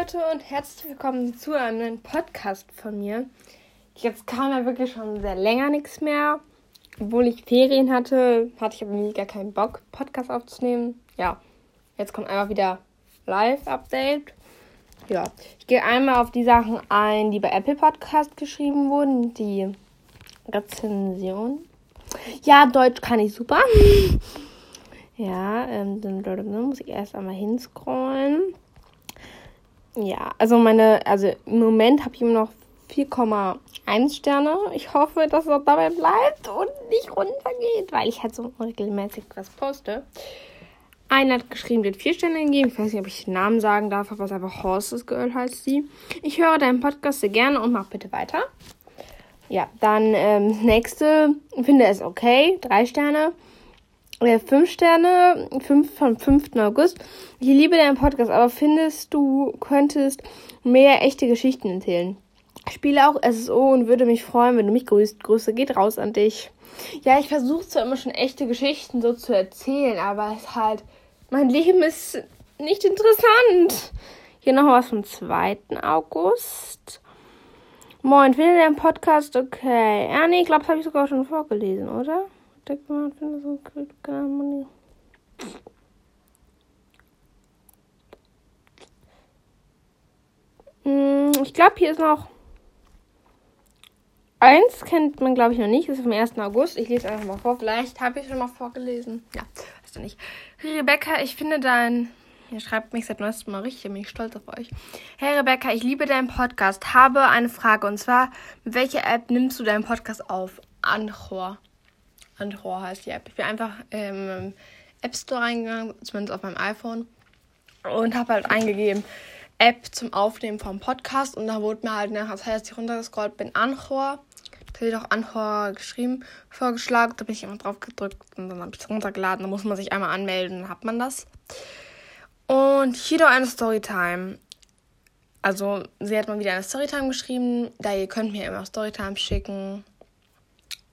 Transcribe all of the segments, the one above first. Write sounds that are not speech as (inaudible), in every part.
Leute und herzlich willkommen zu einem neuen Podcast von mir. Jetzt kam ja wirklich schon sehr länger nichts mehr. Obwohl ich Ferien hatte, hatte ich aber nie gar keinen Bock, Podcast aufzunehmen. Ja, jetzt kommt einfach wieder Live-Update. Ja, ich gehe einmal auf die Sachen ein, die bei Apple Podcast geschrieben wurden. Die Rezension. Ja, Deutsch kann ich super. (laughs) ja, ähm, dann muss ich erst einmal hinscrollen. Ja, also meine, also im Moment habe ich immer noch 4,1 Sterne. Ich hoffe, dass auch dabei bleibt und nicht runtergeht, weil ich halt so regelmäßig was poste. Einer hat geschrieben, wird 4 Sterne gegeben. Ich weiß nicht, ob ich den Namen sagen darf, aber es ist einfach Horses Girl heißt sie. Ich höre deinen Podcast sehr gerne und mach bitte weiter. Ja, dann ähm, nächste, finde es okay, 3 Sterne. 5 Sterne, 5 vom 5. August. Ich liebe deinen Podcast, aber findest du, könntest mehr echte Geschichten erzählen? Spiele auch SSO und würde mich freuen, wenn du mich grüßt. Grüße geht raus an dich. Ja, ich versuche zwar immer schon echte Geschichten so zu erzählen, aber es halt, mein Leben ist nicht interessant. Hier noch was vom 2. August. Moin, finde deinen Podcast okay? Ja, nee, ich glaube, das habe ich sogar schon vorgelesen, oder? Denkt man, finde so Money. Hm, ich glaube, hier ist noch eins, kennt man glaube ich noch nicht, das ist vom 1. August. Ich lese einfach mal vor, vielleicht habe ich schon mal vorgelesen. Ja, weißt du nicht. Rebecca, ich finde dein. Ihr schreibt mich seit neuestem Mal richtig, bin ich stolz auf euch. Hey Rebecca, ich liebe deinen Podcast. Habe eine Frage und zwar, mit welcher App nimmst du deinen Podcast auf? Anchor. Anchor heißt die App. Ich bin einfach im App Store reingegangen, zumindest auf meinem iPhone, und habe halt eingegeben App zum Aufnehmen vom Podcast und da wurde mir halt nachher, das heißt, ich runtergescrollt bin, Anchor. Da wird auch Anchor geschrieben, vorgeschlagen. Da bin ich immer drauf gedrückt und dann habe ich es runtergeladen. Da muss man sich einmal anmelden, dann hat man das. Und hier noch eine Storytime. Also, sie hat mal wieder eine Storytime geschrieben. Da ihr könnt mir immer Storytime schicken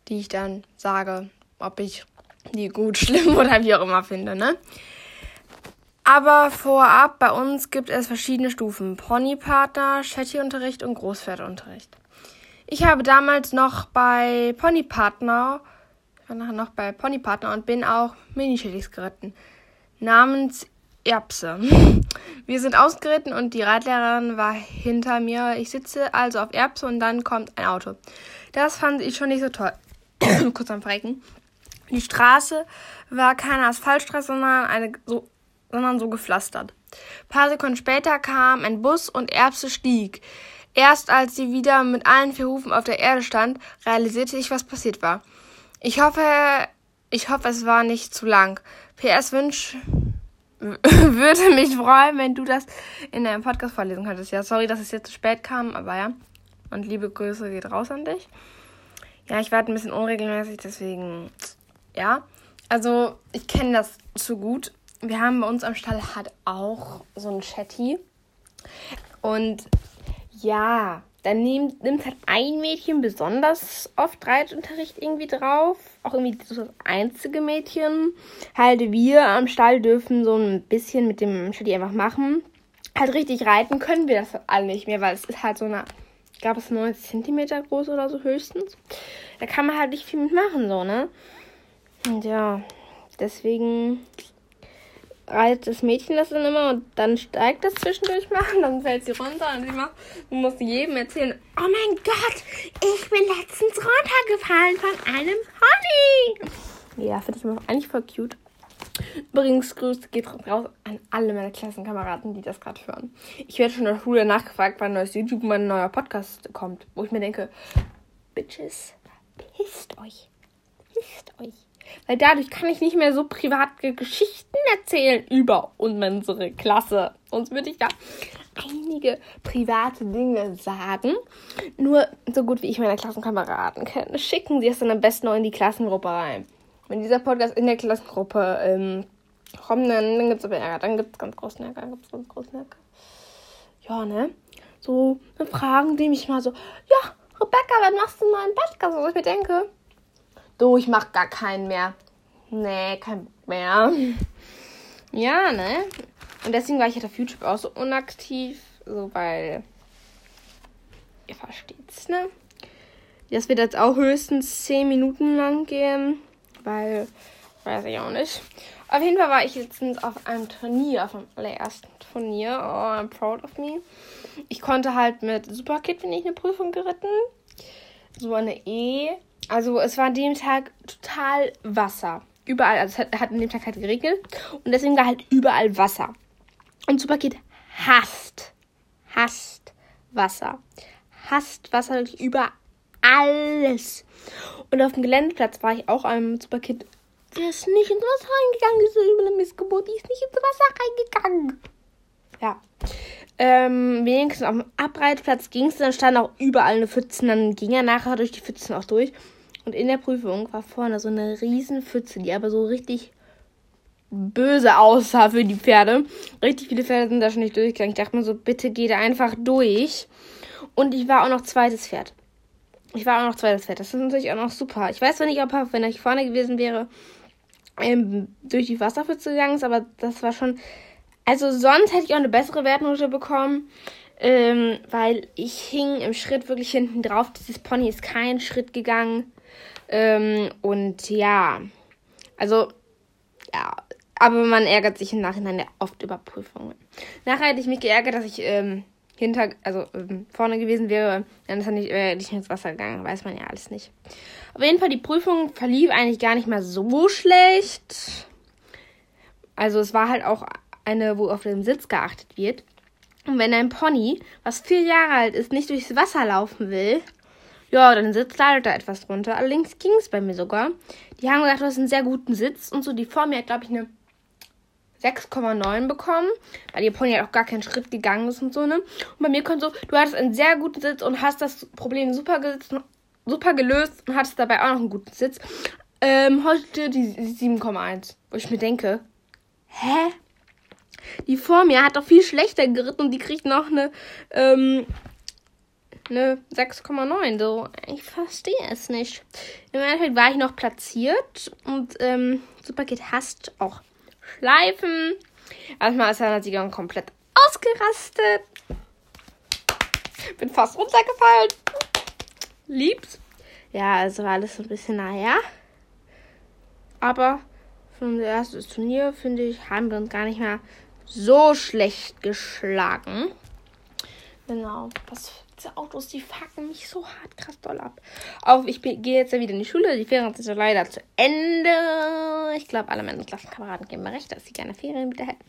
die ich dann sage, ob ich die gut, (laughs) schlimm oder wie auch immer finde, ne? Aber vorab, bei uns gibt es verschiedene Stufen. Ponypartner, Shetty-Unterricht und Großpferdunterricht. Ich habe damals noch bei Ponypartner, ich war nachher noch bei Ponypartner und bin auch Mini-Shettys geritten. Namens Erbse. (laughs) Wir sind ausgeritten und die Reitlehrerin war hinter mir. Ich sitze also auf Erbse und dann kommt ein Auto. Das fand ich schon nicht so toll. (coughs) kurz am Frecken. Die Straße war keine Asphaltstraße, sondern, eine, so, sondern so gepflastert. Ein paar Sekunden später kam ein Bus und Erbse stieg. Erst als sie wieder mit allen vier Hufen auf der Erde stand, realisierte ich, was passiert war. Ich hoffe, ich hoffe, es war nicht zu lang. PS Wünsch (laughs) würde mich freuen, wenn du das in deinem Podcast vorlesen könntest. Ja, sorry, dass es jetzt zu spät kam, aber ja. Und liebe Grüße geht raus an dich. Ja, ich warte ein bisschen unregelmäßig, deswegen, ja. Also, ich kenne das zu gut. Wir haben bei uns am Stall halt auch so ein Chatty. Und ja, dann nimmt, nimmt halt ein Mädchen besonders oft Reitunterricht irgendwie drauf. Auch irgendwie so das einzige Mädchen. Halt wir am Stall dürfen so ein bisschen mit dem Chatty einfach machen. Halt richtig reiten können wir das alle nicht mehr, weil es ist halt so eine glaube, es ist 90 cm groß oder so höchstens. Da kann man halt nicht viel mitmachen, so, ne? Und ja, deswegen reitet das Mädchen das dann immer und dann steigt das zwischendurch mal und dann fällt sie runter und sie macht, man muss jedem erzählen, oh mein Gott, ich bin letztens runtergefallen von einem Pony. Ja, finde ich eigentlich voll cute. Übrigens, Grüße geht raus an alle meine Klassenkameraden, die das gerade hören. Ich werde schon in der Schule nachgefragt, wann neues YouTube, mein neuer Podcast kommt. Wo ich mir denke, Bitches, pisst euch. Pisst euch. Weil dadurch kann ich nicht mehr so private Geschichten erzählen über unsere Klasse. Sonst würde ich da einige private Dinge sagen. Nur so gut wie ich meine Klassenkameraden kenne, schicken sie es dann am besten noch in die Klassengruppe rein wenn dieser Podcast in der Klassengruppe ähm, kommt, dann, dann gibt es aber Ärger. Dann gibt es ganz großen Ärger. Dann gibt es ganz großen Ärger. Ja, ne? So, dann fragen die mich mal so, ja, Rebecca, wann machst du mal einen Podcast? Was ich mir denke, du, ich mach gar keinen mehr. Nee, kein mehr. Ja, ne? Und deswegen war ich halt auf YouTube auch so unaktiv. So, weil. Ihr versteht's, ne? Das wird jetzt auch höchstens 10 Minuten lang gehen. Weil. Weiß ich auch nicht. Auf jeden Fall war ich letztens auf einem Turnier, auf dem allerersten Turnier. Oh, I'm proud of me. Ich konnte halt mit Superkid, bin ich eine Prüfung geritten. So eine E. Also es war an dem Tag total Wasser. Überall, also es hat, hat an dem Tag halt geregnet. Und deswegen war halt überall Wasser. Und Superkid hasst, hasst Wasser. Hasst Wasser über alles. Und auf dem Geländeplatz war ich auch einem Superkid. Der ist nicht ins Wasser reingegangen, diese üble Missgeburt. Die ist nicht ins Wasser reingegangen. Ja. Ähm, wenigstens auf dem Abreitplatz ging es, dann stand auch überall eine Pfütze. Dann ging er nachher durch die Pfützen auch durch. Und in der Prüfung war vorne so eine riesen Pfütze, die aber so richtig böse aussah für die Pferde. Richtig viele Pferde sind da schon nicht durchgegangen. Ich dachte mir so, bitte geh da einfach durch. Und ich war auch noch zweites Pferd. Ich war auch noch zweites Pferd. Das ist natürlich auch noch super. Ich weiß zwar nicht, ob er, wenn ich vorne gewesen wäre, ähm, durch die Wasserpfütze gegangen ist, aber das war schon. Also sonst hätte ich auch eine bessere Wertnote bekommen. Ähm, weil ich hing im Schritt wirklich hinten drauf. Dieses Pony ist keinen Schritt gegangen. Ähm, und ja, also ja, aber man ärgert sich im Nachhinein oft über Prüfungen. Nachher hätte ich mich geärgert, dass ich ähm, hinter, also ähm, vorne gewesen wäre. Dann ist er nicht, äh, nicht ins Wasser gegangen. Weiß man ja alles nicht. Auf jeden Fall, die Prüfung verlief eigentlich gar nicht mal so schlecht. Also es war halt auch eine, wo auf den Sitz geachtet wird. Und wenn ein Pony, was vier Jahre alt ist, nicht durchs Wasser laufen will, ja, dann sitzt leider da etwas drunter. Allerdings ging es bei mir sogar. Die haben gesagt, du hast einen sehr guten Sitz und so. Die vor mir hat, glaube ich, eine 6,9 bekommen, weil ihr Pony halt auch gar keinen Schritt gegangen ist und so, ne? Und bei mir kommt so, du hattest einen sehr guten Sitz und hast das Problem super, gesitzt, super gelöst und hattest dabei auch noch einen guten Sitz. Ähm, heute die 7,1. Wo ich mir denke, hä? Die vor mir hat doch viel schlechter geritten und die kriegt noch eine, ähm, eine 6,9. So, ich verstehe es nicht. Im Endeffekt war ich noch platziert und ähm, Superkid hasst auch Schleifen. Erstmal ist er Sieger komplett ausgerastet. Bin fast runtergefallen. Lieb's. Ja, also war alles so ein bisschen naja. Aber für unser erstes Turnier, finde ich, haben wir uns gar nicht mehr so schlecht geschlagen. Genau. Das diese Autos, die fucken mich so hart krass doll ab. Auch ich gehe jetzt ja wieder in die Schule. Die Ferien sind ja leider zu Ende. Ich glaube, alle meine Klassenkameraden geben mir recht, dass sie gerne Ferien wieder hätten.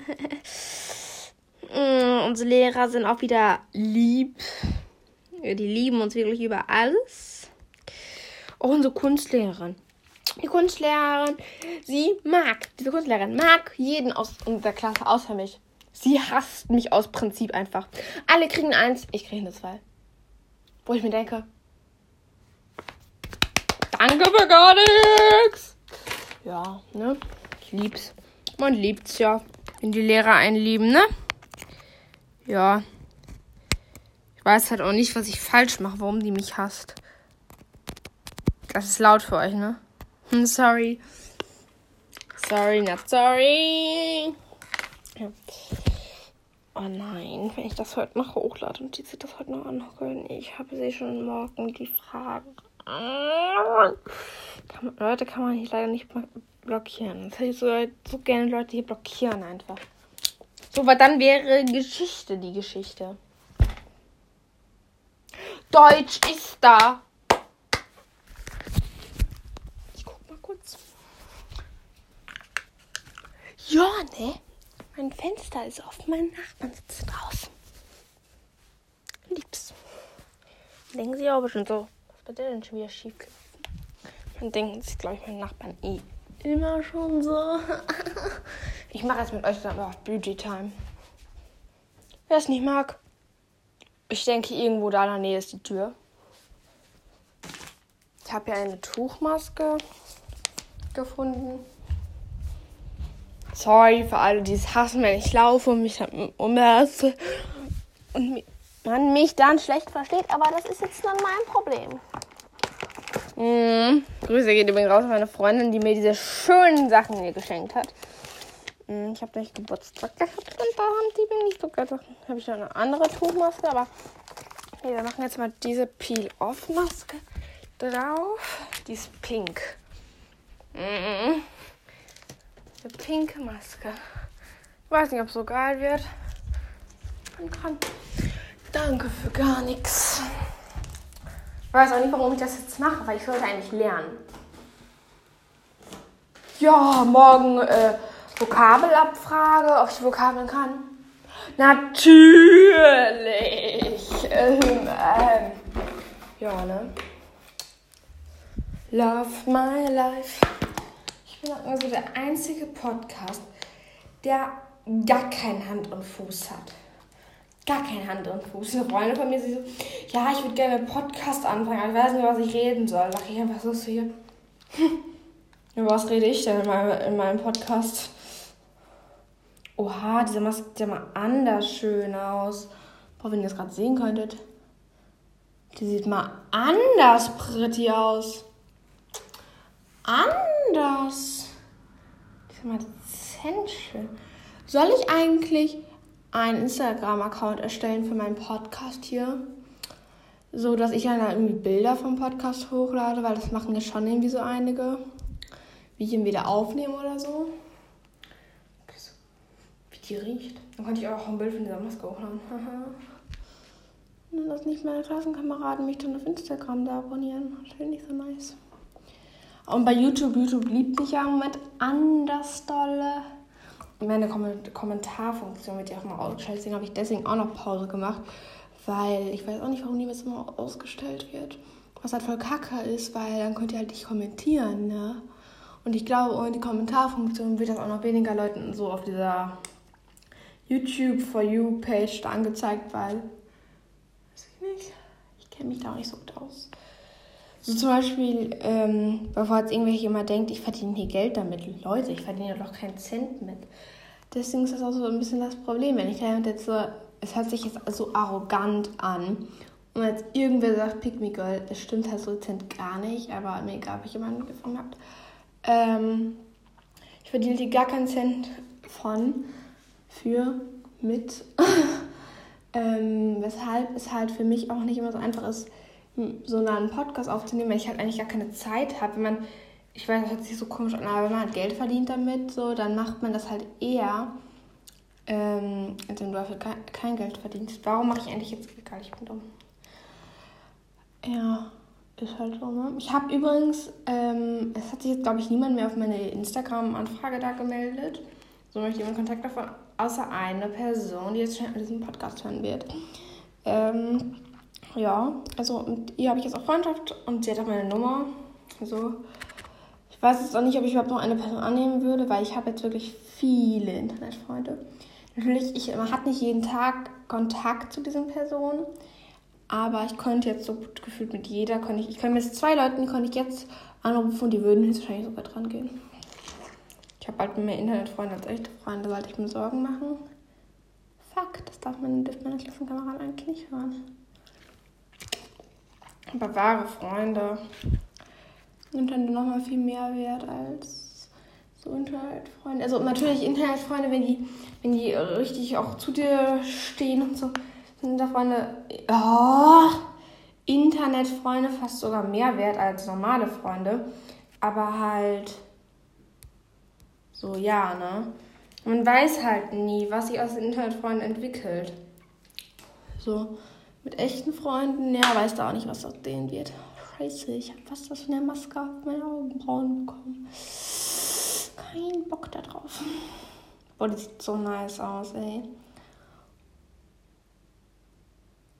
(laughs) mm, unsere Lehrer sind auch wieder lieb. Die lieben uns wirklich über alles. Auch unsere Kunstlehrerin. Die Kunstlehrerin, sie mag, diese Kunstlehrerin mag jeden aus unserer Klasse außer mich. Sie hasst mich aus Prinzip einfach. Alle kriegen eins, ich kriege eine zwei. Wo ich mir denke, danke für gar nichts. Ja, ne? Ich lieb's. Man liebt's ja, wenn die Lehrer einen lieben, ne? Ja. Ich weiß halt auch nicht, was ich falsch mache, warum die mich hasst. Das ist laut für euch, ne? Hm, sorry. Sorry, not sorry. Ja. Oh nein, wenn ich das heute noch hochlade und die sich das heute noch anhören. Ich habe sie schon morgen die Fragen. Kann man, Leute kann man hier leider nicht blockieren. Das hätte ich so, so gerne Leute hier blockieren einfach. So, weil dann wäre Geschichte die Geschichte. Deutsch ist da. Ich guck mal kurz. Ja, ne? Mein Fenster ist offen, mein Nachbarn sitzt draußen. Lieb's. Denken sie auch bestimmt so, was wird denn schon wieder schief Dann denken sich, glaube ich, meine Nachbarn eh immer schon so. (laughs) ich mache jetzt mit euch dann auch Beauty Time. Wer es nicht mag, ich denke, irgendwo da in der Nähe ist die Tür. Ich habe ja eine Tuchmaske gefunden. Sorry für alle, die es hassen, wenn ich laufe und mich umherze und man mich dann schlecht versteht, aber das ist jetzt dann mein Problem. Mhm. Grüße geht übrigens raus an meine Freundin, die mir diese schönen Sachen hier geschenkt hat. hm, ich habe nicht Geburtstag gehabt und da haben die mir nicht so gedacht. habe ich noch eine andere Tuchmaske, aber okay, wir machen jetzt mal diese Peel-Off-Maske drauf. Die ist pink. Mhm. Eine pinke Maske. Ich weiß nicht, ob es so geil wird. Man kann. Danke für gar nichts. Ich weiß auch nicht, warum ich das jetzt mache, weil ich sollte eigentlich lernen. Ja, morgen äh, Vokabelabfrage, ob ich Vokabeln kann. Natürlich. Ähm, ähm. Ja, ne? Love my life. Ich bin also der einzige Podcast, der gar keinen Hand und Fuß hat. Gar keinen Hand und Fuß. Eine Freunde von mir, sie so, ja, ich würde gerne einen Podcast anfangen, aber ich weiß nicht, was ich reden soll. Sag ich einfach so hier. Über was rede ich denn in meinem, in meinem Podcast? Oha, diese Maske sieht ja mal anders schön aus. Boah, wenn ihr das gerade sehen könntet. Die sieht mal anders pretty aus anders. Mal schön. Soll ich eigentlich einen Instagram-Account erstellen für meinen Podcast hier? So, dass ich dann irgendwie Bilder vom Podcast hochlade, weil das machen ja schon irgendwie so einige. Wie ich ihn wieder aufnehme oder so. Wie die riecht. Dann könnte ich auch ein Bild von dieser Maske hochladen. Und dass nicht meine Klassenkameraden mich dann auf Instagram da abonnieren. Das finde ich so nice. Und bei YouTube, YouTube liebt mich ja im Moment anders dolle. Meine Kommentarfunktion wird ja auch mal ausgestellt, deswegen habe ich deswegen auch noch Pause gemacht, weil ich weiß auch nicht, warum die jetzt immer ausgestellt wird. Was halt voll kacke ist, weil dann könnt ihr halt nicht kommentieren, ne? Und ich glaube, ohne die Kommentarfunktion wird das auch noch weniger Leuten so auf dieser YouTube For You Page da angezeigt, weil. Weiß ich nicht. Ich kenne mich da auch nicht so gut aus. So zum Beispiel, ähm, bevor jetzt irgendwelche jemand denkt, ich verdiene hier Geld damit. Leute, ich verdiene doch keinen Cent mit. Deswegen ist das auch so ein bisschen das Problem. Wenn ich jetzt so, es hört sich jetzt so arrogant an. Und jetzt irgendwer sagt, Pick me girl, das stimmt halt so dezent gar nicht, aber mir egal, ob ich jemanden gefunden habe. Ähm, ich verdiene hier gar keinen Cent von, für, mit. (laughs) ähm, weshalb es halt für mich auch nicht immer so einfach ist, so einen Podcast aufzunehmen, weil ich halt eigentlich gar keine Zeit habe. Wenn man, ich weiß, das hört sich so komisch an, aber wenn man halt Geld verdient damit, so, dann macht man das halt eher, ähm, als wenn du dafür kein Geld verdienst. Warum mache ich eigentlich jetzt egal, ich bin dumm. Ja, ist halt so, ne? Ich habe übrigens, ähm, es hat sich jetzt, glaube ich, niemand mehr auf meine Instagram-Anfrage da gemeldet. So möchte ich jemand Kontakt davon, außer eine Person, die jetzt schon diesen Podcast hören wird. Ähm, ja, also mit ihr habe ich jetzt auch Freundschaft und sie hat auch meine Nummer. Also ich weiß jetzt auch nicht, ob ich überhaupt noch eine Person annehmen würde, weil ich habe jetzt wirklich viele Internetfreunde. Natürlich, ich, man hat nicht jeden Tag Kontakt zu diesen Personen, aber ich könnte jetzt so gut gefühlt mit jeder, könnte ich, ich könnte mit zwei Leuten, könnte ich jetzt anrufen und die würden höchstwahrscheinlich sogar dran gehen. Ich habe bald mehr Internetfreunde als echte Freunde, sollte ich mir Sorgen machen. Fuck, das darf meine, dürfte meine Klassenkameraden eigentlich nicht hören. Aber wahre Freunde sind dann nochmal viel mehr wert als so Internetfreunde. Also natürlich Internetfreunde, wenn die, wenn die richtig auch zu dir stehen und so, sind da Freunde. Oh, Internetfreunde fast sogar mehr wert als normale Freunde. Aber halt so, ja, ne? Man weiß halt nie, was sich aus den Internetfreunden entwickelt. So. Mit echten Freunden, ja, weiß da auch nicht, was aus denen wird. Scheiße, ich habe fast was von der Maske auf meine Augenbrauen bekommen. Kein Bock da drauf. Boah, die sieht so nice aus, ey.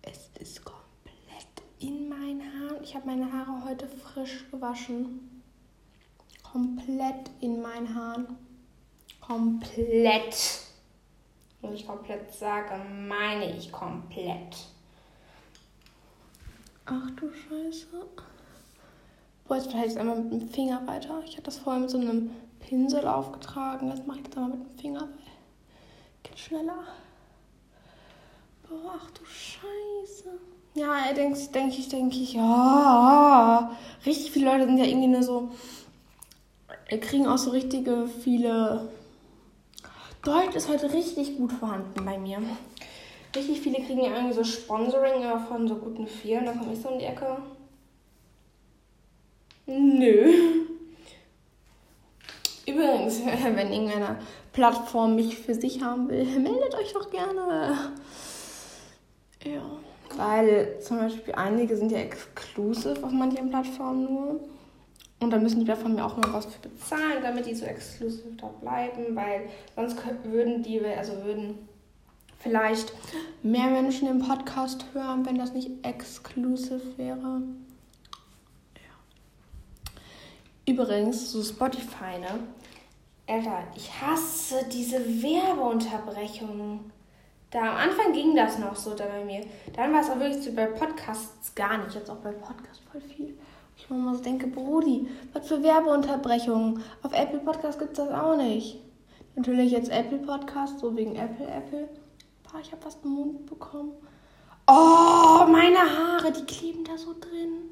Es ist komplett in meinen Haaren. Ich habe meine Haare heute frisch gewaschen. Komplett in meinen Haaren. Komplett. Wenn ich komplett sage, meine ich komplett. Ach du Scheiße. Boah, jetzt vielleicht einmal mit dem Finger weiter. Ich hatte das vorher mit so einem Pinsel aufgetragen. Jetzt mache ich das einmal mit dem Finger. Geht schneller. Boah, ach du Scheiße. Ja, denke ich, denke ich, denke ich, ja. Richtig viele Leute sind ja irgendwie nur so, kriegen auch so richtige viele Deutsch ist heute richtig gut vorhanden bei mir. Richtig viele kriegen ja irgendwie so Sponsoring von so guten Firmen. Da komme ich so in die Ecke. Nö. (laughs) Übrigens, (laughs) wenn irgendeine Plattform mich für sich haben will, (laughs) meldet euch doch gerne. Ja. Weil zum Beispiel einige sind ja exclusive auf manchen Plattformen nur. Und da müssen die Plattformen ja auch mal was für bezahlen, damit die so exklusiv da bleiben, weil sonst würden die, also würden vielleicht mehr Menschen den Podcast hören, wenn das nicht exklusiv wäre. Ja. Übrigens, so Spotify, ne? Alter, ich hasse diese Werbeunterbrechungen. Da am Anfang ging das noch so da bei mir. Dann war es auch wirklich so bei Podcasts gar nicht. Jetzt auch bei Podcasts voll viel. Ich immer so denke, Brudi, was für Werbeunterbrechungen. Auf Apple Podcast gibt es das auch nicht. Natürlich jetzt Apple Podcast, so wegen Apple, Apple. Boah, ich habe fast den Mund bekommen. Oh, meine Haare, die kleben da so drin.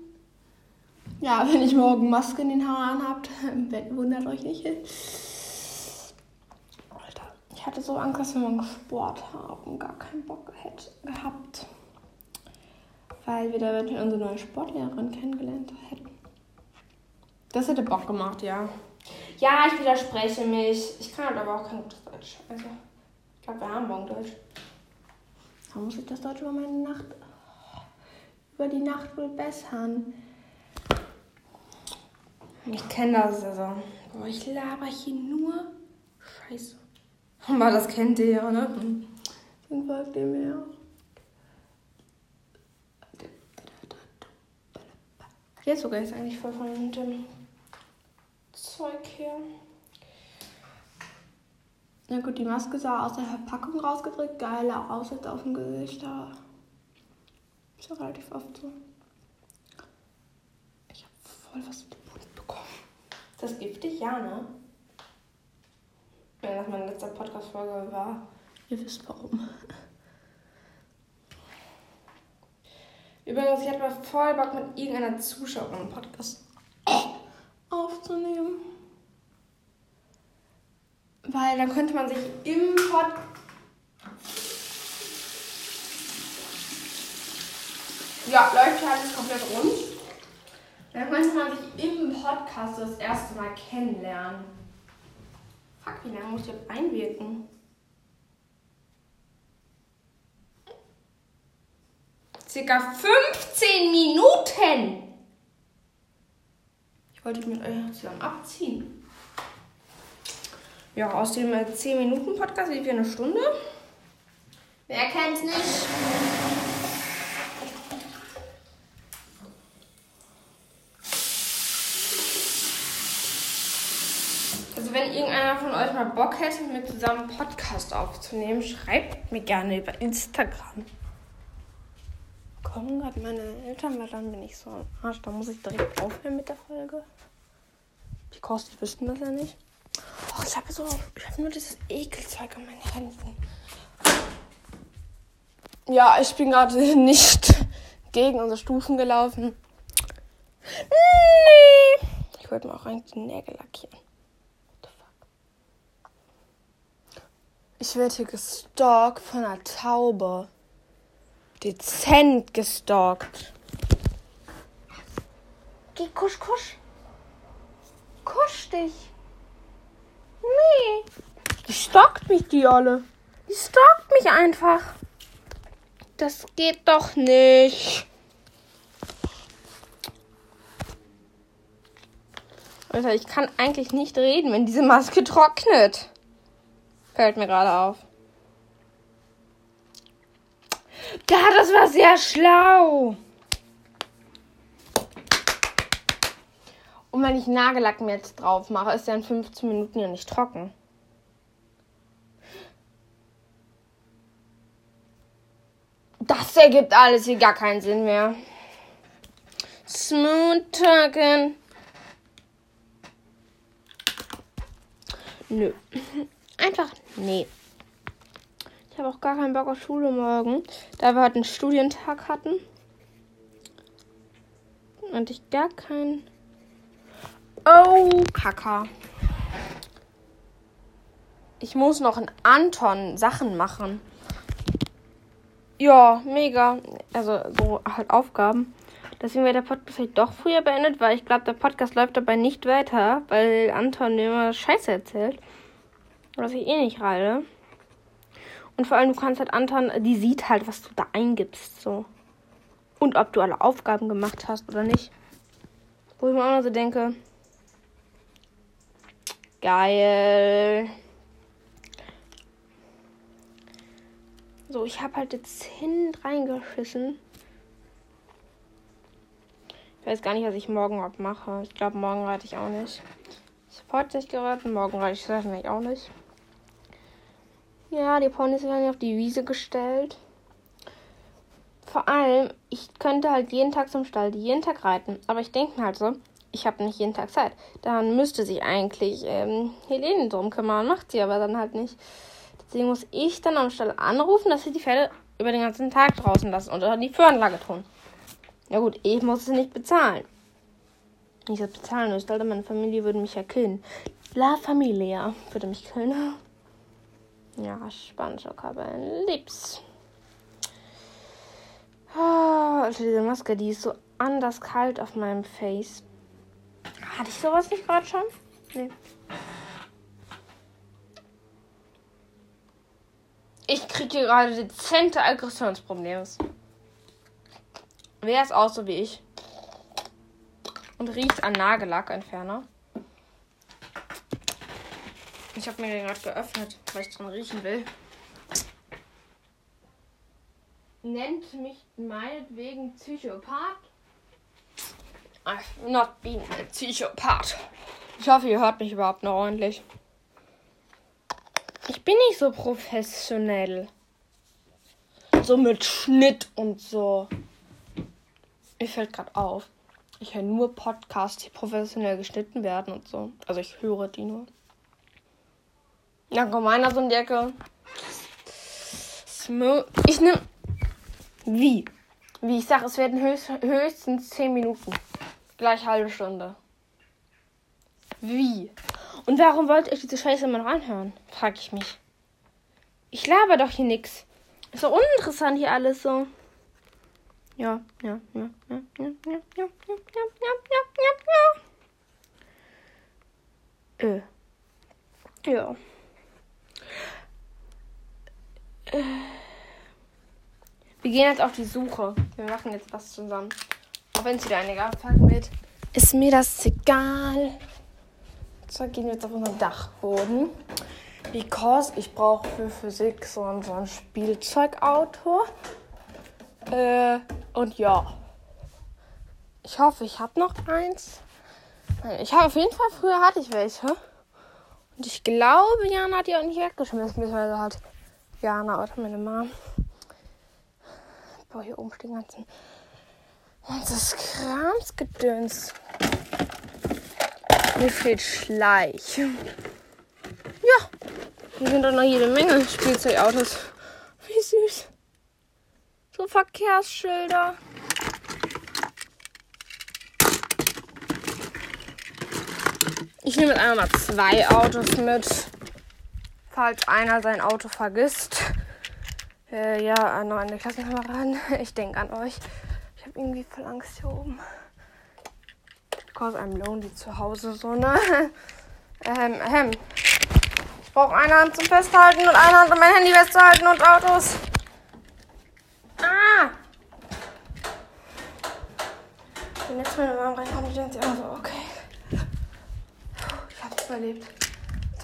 Ja, wenn ich morgen Maske in den Haaren habt, (laughs) wundert euch nicht. Ich hatte so Angst, dass wir mal Sport haben, gar keinen Bock hätte, gehabt. Weil wir da eventuell unsere neue Sportlehrerin kennengelernt hätten. Das hätte Bock gemacht, ja. Ja, ich widerspreche mich. Ich kann halt aber auch kein gutes Deutsch. Also, ich glaube, wir haben morgen Deutsch. Da muss ich das Deutsch über meine Nacht, über die Nacht wohl bessern. Ich kenne das also. Boah, ich laber hier nur Scheiße. (laughs) Aber das kennt ihr ja, ne? Dann folgt ihr mir. Jetzt sogar ist eigentlich voll von dem Zeug her. Na gut, die Maske sah aus der Verpackung rausgedrückt geil aus auf dem Gesicht. Da ist ja relativ oft so. Ich habe voll was mit dem Mund bekommen. Ist das giftig? Ja, ne? wenn das meine letzte Podcast-Folge war. Ihr wisst warum. Übrigens, ich hatte mal voll Bock mit irgendeiner Zuschauerin einen Podcast aufzunehmen. Weil dann könnte man sich im Pod Ja, läuft ja alles komplett rund. Dann könnte man sich im Podcast das erste Mal kennenlernen. Fuck, wie lange muss ich jetzt einwirken? Circa 15 Minuten! Ich wollte mit euch zusammen abziehen. Ja, aus dem 10-Minuten-Podcast wie eine Stunde. Wer kennt's nicht? wenn irgendeiner von euch mal Bock hätte, mit zusammen einen Podcast aufzunehmen, schreibt mir gerne über Instagram. Kommen gerade meine Eltern, weil dann bin ich so am Arsch. Da muss ich direkt aufhören mit der Folge. Die Kosten wüssten das ja nicht. Oh, ich habe so, ich habe nur dieses Ekelzeug an meinen Händen. Ja, ich bin gerade (laughs) nicht gegen unsere Stufen gelaufen. Nee. Ich wollte mir auch eigentlich die Nägel lackieren. Ich werde hier gestalkt von einer Taube. Dezent gestalkt. Geh, kusch, kusch. Kusch dich. Nee. Die stalkt mich, die Olle. Die stalkt mich einfach. Das geht doch nicht. Alter, ich kann eigentlich nicht reden, wenn diese Maske trocknet. Fällt mir gerade auf. Ja, das war sehr schlau. Und wenn ich Nagellack mir jetzt drauf mache, ist der in 15 Minuten ja nicht trocken. Das ergibt alles hier gar keinen Sinn mehr. Smooth talking. Nö. Einfach nee. Ich habe auch gar keinen Bock auf Schule morgen, da wir heute einen Studientag hatten. Und ich gar keinen. Oh, Kaka. ich muss noch in Anton Sachen machen. Ja, mega. Also so halt Aufgaben. Deswegen wird der Podcast halt doch früher beendet, weil ich glaube, der Podcast läuft dabei nicht weiter, weil Anton mir immer Scheiße erzählt. Was ich eh nicht reile. Und vor allem, du kannst halt Anton, die sieht halt, was du da eingibst, so. Und ob du alle Aufgaben gemacht hast oder nicht. Wo ich mir auch noch so denke, geil. So, ich habe halt jetzt hin reingeschissen. Ich weiß gar nicht, was ich morgen ab mache. Ich glaube, morgen reite ich auch nicht. Ich habe heute nicht geraten, morgen reite ich wahrscheinlich auch nicht. Ja, die Ponys werden auf die Wiese gestellt. Vor allem, ich könnte halt jeden Tag zum Stall, jeden Tag reiten. Aber ich denke halt so, ich habe nicht jeden Tag Zeit. Dann müsste sich eigentlich ähm, Helene drum kümmern, macht sie aber dann halt nicht. Deswegen muss ich dann am Stall anrufen, dass sie die Pferde über den ganzen Tag draußen lassen oder die Föhranlage tun. Ja gut, ich muss es nicht bezahlen. Wenn ich das bezahlen müsste, Alter, meine Familie würde mich ja killen. La Familia würde mich killen. Ja, spanischer Kabel. Liebs. Oh, also diese Maske, die ist so anders kalt auf meinem Face. Hatte ich sowas nicht gerade schon? Nee. Ich kriege gerade dezente Aggressionsprobleme. Wer ist auch so wie ich? Und riecht an Nagellackentferner. Ich habe mir den gerade geöffnet, weil ich dran riechen will. Nennt mich meinetwegen Psychopath. I've not been a Psychopath. Ich hoffe, ihr hört mich überhaupt noch ordentlich. Ich bin nicht so professionell. So mit Schnitt und so. Mir fällt gerade auf. Ich höre nur Podcasts, die professionell geschnitten werden und so. Also ich höre die nur. Dann kommt einer so um die Ecke. Ich nehme. Wie? Wie ich sage, es werden höchst, höchstens 10 Minuten. Gleich halbe Stunde. Wie? Und warum wollt ihr diese Scheiße immer noch anhören? Frag ich mich. Ich laber doch hier nix. Ist doch uninteressant hier alles so. Ja, ja, ja, ja, ja, ja, ja, ja, ja, ja, ja, ja. Äh. Ja. Äh. Wir gehen jetzt auf die Suche. Wir machen jetzt was zusammen. Auch wenn es wieder eine Gartenfahrt wird. Ist mir das egal. So gehen wir jetzt auf unseren Dachboden. Because ich brauche für Physik so ein, so ein Spielzeugauto. Äh, und ja. Ich hoffe, ich habe noch eins. Ich habe auf jeden Fall, früher hatte ich welche. Und ich glaube, Jana hat die auch nicht weggeschmissen, beziehungsweise hat Jana oder meine Mom. Boah, hier oben stehen ganzen. Und das Kramsgedöns. Mir fehlt Schleich. Ja. Hier sind doch noch jede Menge Spielzeugautos. Wie süß. So Verkehrsschilder. Ich nehme jetzt einmal zwei Autos mit, falls einer sein Auto vergisst. Äh, ja, noch eine Klassenkameradin. Ich denke an euch. Habe irgendwie voll Angst hier oben. Because I'm lonely zu Hause, so, ne? (laughs) ähm, ähm. Ich brauche eine Hand zum Festhalten und eine Hand, um mein Handy festzuhalten und Autos. Ah! Wenn jetzt meine Mama reinkommt, denkt sie auch so, okay. Ich hab's überlebt.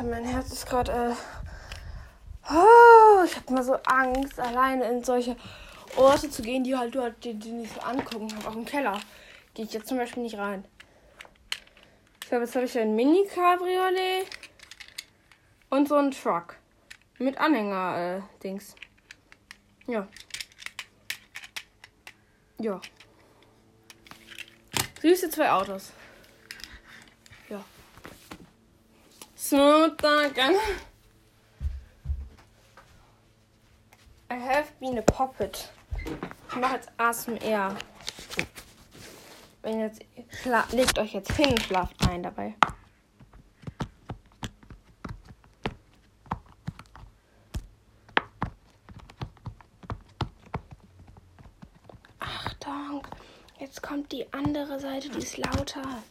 Mein Herz ist gerade, äh. Oh, ich habe immer so Angst, alleine in solche Orte zu gehen, die halt du halt die, die nicht so angucken. Auch im Keller gehe ich jetzt zum Beispiel nicht rein. Glaube, jetzt habe ich ein Mini-Cabriolet und so einen Truck mit Anhänger-Dings. Äh, ja. Ja. Süße zwei Autos. Ja. Smooth, danke. I have been a puppet. Ich mache jetzt ASMR. Wenn jetzt schla legt euch jetzt hin, schlaft ein dabei. Achtung, jetzt kommt die andere Seite, die ist lauter.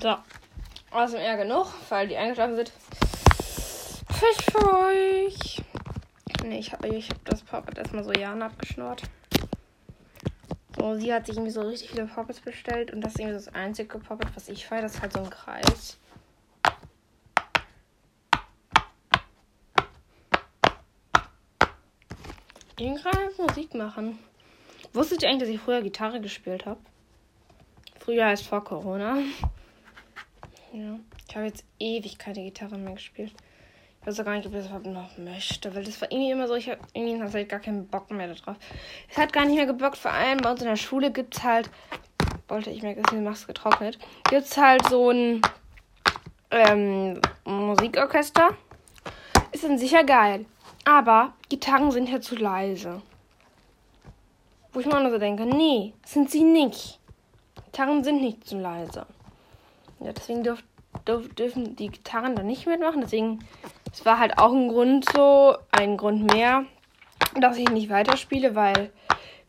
So. Außerdem eher genug, weil die eingeschlafen sind. Fisch für euch. Nee, ich habe ich hab das Poppet erstmal so Jahren abgeschnurrt. So, sie hat sich irgendwie so richtig viele Poppets bestellt und das ist irgendwie das einzige Poppet, was ich feiere. Das ist halt so ein Kreis. Ich will gerade Musik machen. Wusstet ihr eigentlich, dass ich früher Gitarre gespielt habe? Früher heißt vor Corona. Ja. Ich habe jetzt ewig keine Gitarre mehr gespielt. Ich weiß auch gar nicht, ob ich das überhaupt noch möchte, weil das war irgendwie immer so, ich habe irgendwie halt gar keinen Bock mehr darauf. Es hat gar nicht mehr gebockt, vor allem bei uns in der Schule gibt es halt, wollte ich mir die Maske getrocknet, gibt es halt so ein ähm, Musikorchester. Ist dann sicher geil. Aber Gitarren sind ja zu leise. Wo ich mir auch nur so denke, nee, sind sie nicht. Gitarren sind nicht zu leise. Ja, deswegen dürf, dürf, dürfen die Gitarren da nicht mitmachen. Deswegen, es war halt auch ein Grund so, ein Grund mehr, dass ich nicht weiterspiele, weil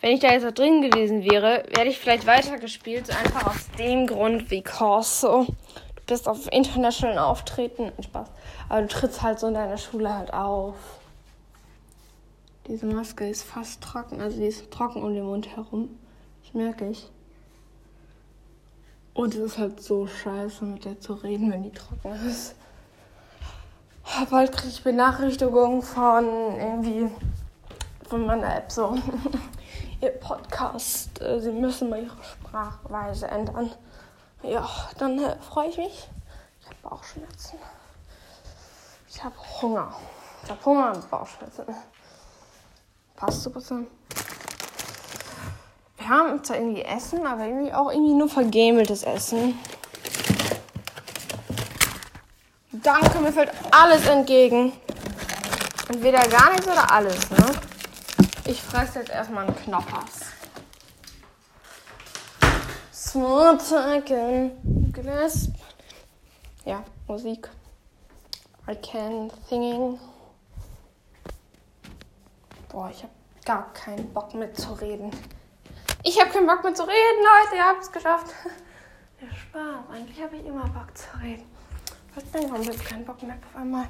wenn ich da jetzt da drin gewesen wäre, wäre ich vielleicht weitergespielt. So einfach aus dem Grund, because so. Du bist auf internationalen Auftreten. Spaß. Aber du trittst halt so in deiner Schule halt auf. Diese Maske ist fast trocken, also die ist trocken um den Mund herum. Das merke ich. Und es ist halt so scheiße, mit der zu reden, wenn die trocken ist. Bald kriege ich Benachrichtigungen von irgendwie von meiner App so. (laughs) Ihr Podcast, äh, sie müssen mal ihre Sprachweise ändern. Ja, dann äh, freue ich mich. Ich habe Bauchschmerzen. Ich habe Hunger. Ich habe Hunger und Bauchschmerzen. Passt super zusammen. Wir haben zwar irgendwie Essen, aber irgendwie auch irgendwie nur vergameltes Essen. Danke, mir fällt alles entgegen. Entweder gar nichts oder alles, ne? Ich fresse jetzt erstmal einen Knoppers. Small talking, grasp. Ja, Musik. I can singing. Boah, ich habe gar keinen Bock mitzureden. Ich habe keinen Bock mehr zu reden, Leute. Ihr habt es geschafft. (laughs) Der Spaß. Eigentlich habe ich immer Bock zu reden. Was denn? Warum ich keinen Bock mehr auf einmal?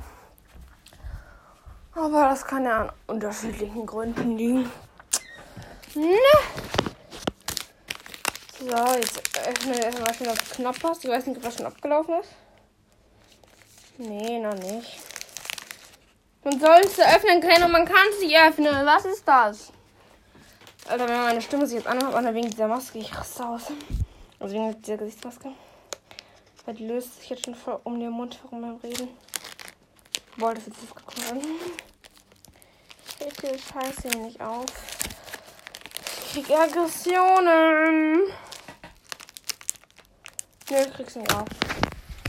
Aber das kann ja an unterschiedlichen Gründen liegen. Ne? So, jetzt öffnen wir erstmal schon das Knoppers. Ich weiß nicht, ob das schon abgelaufen ist. Nee, noch nicht. Man soll es öffnen können und man kann es nicht öffnen. Was ist das? Alter, wenn meine Stimme sich jetzt anhört, oder wegen dieser Maske, ich raste aus. Also wegen dieser Gesichtsmaske. Weil die löst sich jetzt schon voll um den Mund herum beim Reden. Boah, das ist jetzt gekommen. Ich kriege Scheiße hier nicht auf. Ich krieg Aggressionen. Nö, ich krieg's nicht auf.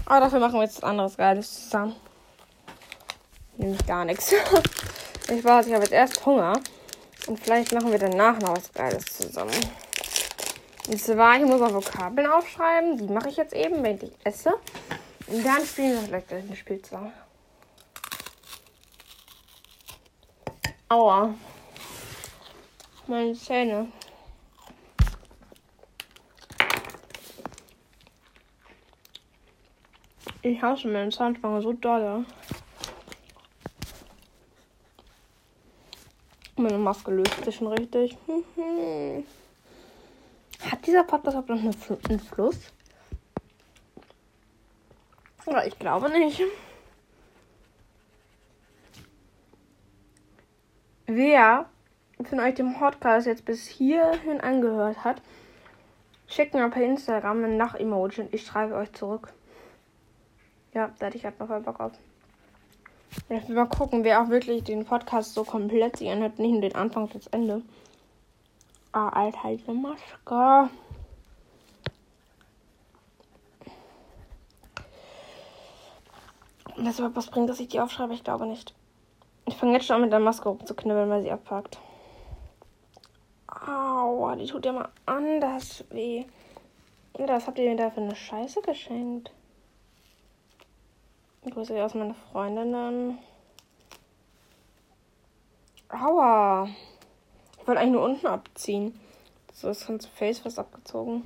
Aber dafür machen wir jetzt was anderes Geiles zusammen. Nämlich gar nichts. (laughs) Ich weiß, ich habe jetzt erst Hunger. Und vielleicht machen wir danach noch was Geiles zusammen. Und zwar, ich muss noch Vokabeln aufschreiben. Die mache ich jetzt eben, wenn ich esse. Und dann spielen wir vielleicht gleich ein Spiel zusammen. Aua. Meine Zähne. Ich hasse meinen Zahnspange so doll. Meine Maske löst sich schon richtig. (laughs) Hat dieser Podcast überhaupt noch einen Fluss? Ja, ich glaube nicht. Wer von euch den Podcast jetzt bis hierhin angehört hat, schickt mir per Instagram ein Nach-Emoji und ich schreibe euch zurück. Ja, da hätte ich halt noch voll Bock auf. Will mal gucken, wer auch wirklich den Podcast so komplett sich anhört, nicht nur den Anfang und das Ende. Ah, Alter, diese Maske. Weißt du, was bringt, dass ich die aufschreibe? Ich glaube nicht. Ich fange jetzt schon an mit der Maske rumzuknibbeln, weil sie abpackt. Au. Aua, die tut ja mal anders weh. Was habt ihr mir da für eine Scheiße geschenkt? Grüße aus meine Freundinnen. Aua. Ich wollte eigentlich nur unten abziehen. So ist von Face fast abgezogen.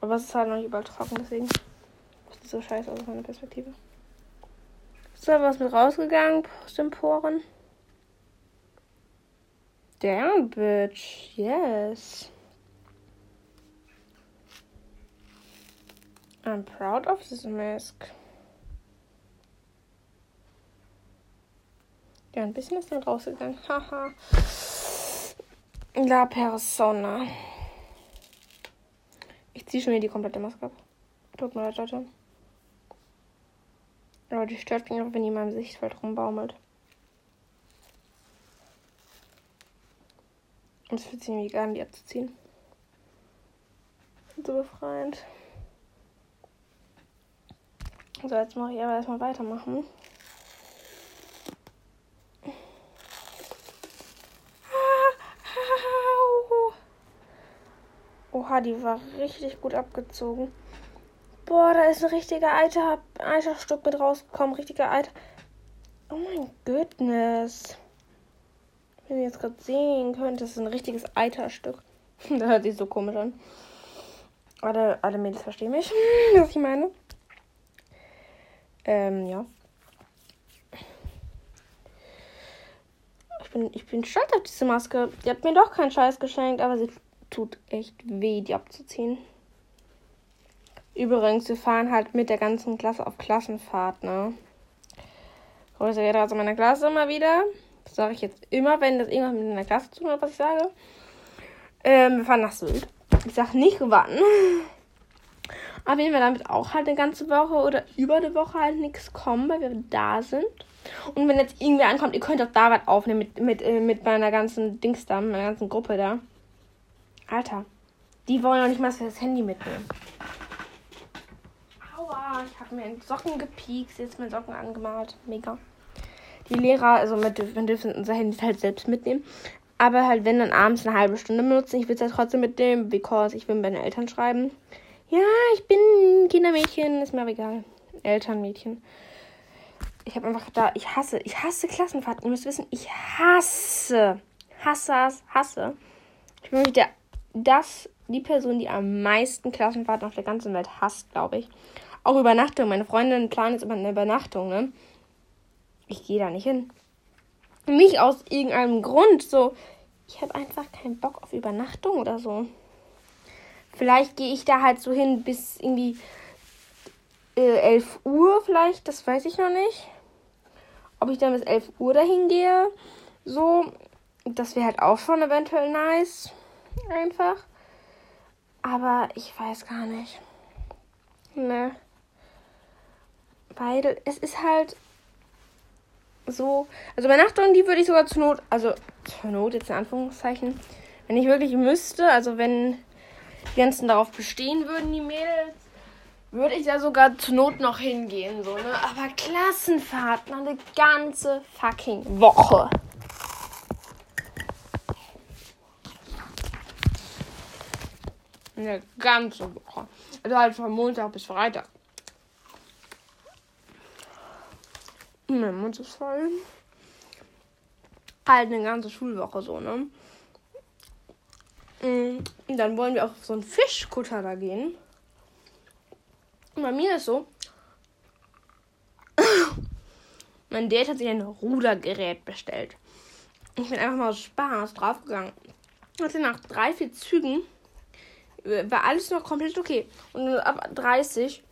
Aber es ist halt noch nicht überall trocken, deswegen ist das so scheiße aus meiner Perspektive. So, was mit rausgegangen aus den Poren? Damn, bitch. Yes. I'm proud of this mask. Ja, ein bisschen ist dann rausgegangen. (laughs) Haha. La Persona. Ich ziehe schon wieder die komplette Maske ab. Tut mir leid, Leute. Aber die stört mich auch, wenn die in meinem Sichtfeld rumbaumelt. Und es fühlt sich irgendwie an, die abzuziehen. So befreiend. So, jetzt mache ich aber erstmal weitermachen. Oha, die war richtig gut abgezogen. Boah, da ist ein richtiger Eiter, Eiterstück mit rausgekommen. Richtiger Eiter. Oh mein Goodness. Wenn ihr jetzt gerade sehen könnt, das ist ein richtiges Eiterstück. (laughs) das hört sich so komisch an. Alle, alle Mädels verstehen mich, (laughs) was ich meine. Ähm, ja. Ich bin, ich bin stolz auf diese Maske. Die hat mir doch keinen Scheiß geschenkt, aber sie tut echt weh, die abzuziehen. Übrigens, wir fahren halt mit der ganzen Klasse auf Klassenfahrt, ne? Grüße geht also meiner Klasse immer wieder. Das sage ich jetzt immer, wenn das irgendwas mit einer Klasse zu tun hat, was ich sage. Ähm, wir fahren nach Sylt. Ich sag nicht wann. Aber wenn wir damit auch halt eine ganze Woche oder über eine Woche halt nichts kommen, weil wir da sind. Und wenn jetzt irgendwer ankommt, ihr könnt auch da was aufnehmen mit, mit, äh, mit meiner ganzen Dings da, meiner ganzen Gruppe da. Alter, die wollen noch nicht mal das Handy mitnehmen. Aua, ich habe mir in Socken gepiekst, jetzt mit Socken angemalt. Mega. Die Lehrer, also mit, wir dürfen unser Handy halt selbst mitnehmen. Aber halt, wenn dann abends eine halbe Stunde benutzen, ich will es halt trotzdem mitnehmen, because ich will mit meinen Eltern schreiben. Ja, ich bin Kindermädchen, ist mir aber egal. Elternmädchen. Ich habe einfach da, ich hasse, ich hasse Klassenfahrten. Ihr müsst wissen, ich hasse, hasse, hasse. Ich bin wirklich der das die Person, die am meisten Klassenfahrten auf der ganzen Welt hasst, glaube ich. Auch Übernachtung. Meine Freundin plant jetzt immer eine Übernachtung, ne? Ich gehe da nicht hin. Nicht aus irgendeinem Grund. So, ich habe einfach keinen Bock auf Übernachtung oder so. Vielleicht gehe ich da halt so hin bis irgendwie äh, 11 Uhr, vielleicht. Das weiß ich noch nicht. Ob ich dann bis 11 Uhr dahin gehe. So, das wäre halt auch schon eventuell nice einfach. Aber ich weiß gar nicht. Ne. Weil es ist halt so. Also Übernachtung, die würde ich sogar zur Not, also zur Not jetzt in Anführungszeichen, wenn ich wirklich müsste, also wenn die ganzen darauf bestehen würden, die Mädels, würde ich da sogar zur Not noch hingehen, so, ne? Aber Klassenfahrten eine ganze fucking Woche. Eine ganze Woche. Also halt von Montag bis Freitag. Mein Mund ist voll. Halt eine ganze Schulwoche so, ne? Und mm, dann wollen wir auf so einen Fischkutter da gehen. Und bei mir ist so. (coughs) mein Date hat sich ein Rudergerät bestellt. Ich bin einfach mal aus Spaß draufgegangen. Hatte nach drei, vier Zügen war alles noch komplett okay. Und ab 30,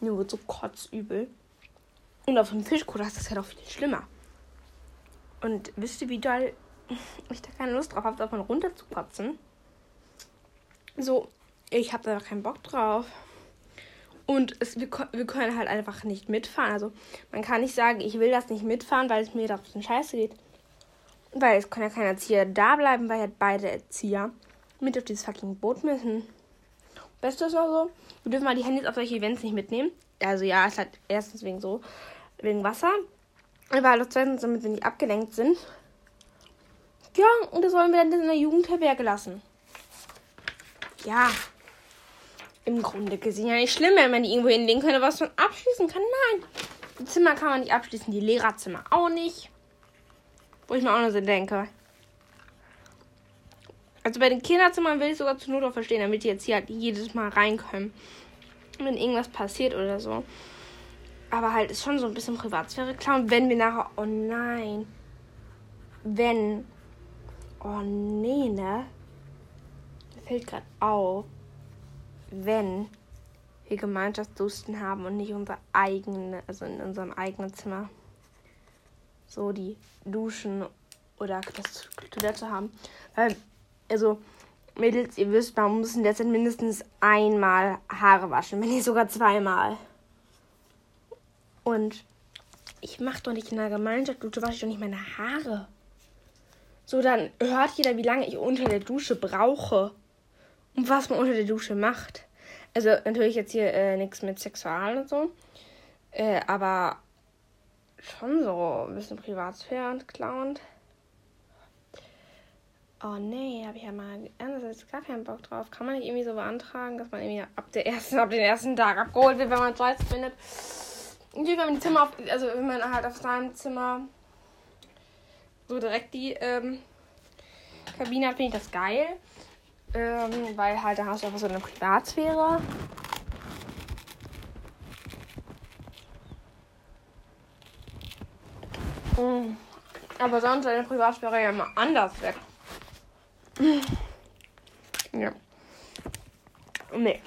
mir wurde so kotzübel. Und auf dem Fischkutter ist das ja doch viel schlimmer. Und wisst ihr, wie doll (laughs) ich da keine Lust drauf habe, davon runter zu kotzen? So, ich habe da keinen Bock drauf. Und es, wir, wir, können halt einfach nicht mitfahren. Also man kann nicht sagen, ich will das nicht mitfahren, weil es mir auf den Scheiße geht. Weil es kann ja kein Erzieher da bleiben, weil ja beide Erzieher mit auf dieses fucking Boot müssen. Beste ist auch so, wir dürfen mal die Handys auf solche Events nicht mitnehmen. Also ja, ist halt erstens wegen so, wegen Wasser. Aber halt zweitens, damit wir nicht abgelenkt sind. Ja, und das wollen wir dann in der Jugendherberge lassen. ja, im Grunde gesehen ja nicht schlimm, wenn man die irgendwo hinlegen könnte, was man abschließen kann. Nein, die Zimmer kann man nicht abschließen, die Lehrerzimmer auch nicht. Wo ich mir auch noch so denke. Also bei den Kinderzimmern will ich sogar zur Not auch verstehen, damit die jetzt hier halt jedes Mal rein können. Wenn irgendwas passiert oder so. Aber halt ist schon so ein bisschen Privatsphäre klar. Und wenn wir nachher. Oh nein. Wenn. Oh nee, ne? Mir fällt gerade auf. Wenn wir Gemeinschaftsdusten haben und nicht unser eigene, also in unserem eigenen Zimmer. So die Duschen oder das Toilette haben. Weil also Mädels, ihr wisst, man muss in der Zeit mindestens einmal Haare waschen, wenn nicht sogar zweimal. Und ich mache doch nicht in der Gemeinschaft, du wasche ich doch nicht meine Haare. So, dann hört jeder, wie lange ich unter der Dusche brauche. Und was man unter der Dusche macht. Also natürlich jetzt hier äh, nichts mit Sexual und so. Äh, aber schon so ein bisschen Privatsphäre und Clown. Oh nee, habe ich ja mal einerseits gar keinen Bock drauf. Kann man nicht irgendwie so beantragen, dass man irgendwie ab, der ersten, ab dem ersten Tag abgeholt wird, wenn man Scheiß findet? Irgendwie, wenn man die Zimmer auf, also wenn man halt auf seinem Zimmer so direkt die ähm, Kabine hat, finde ich das geil. Ähm, weil halt da hast du einfach so eine Privatsphäre. Mhm. Aber sonst deine Privatsphäre ja immer anders weg. Ja. Nee.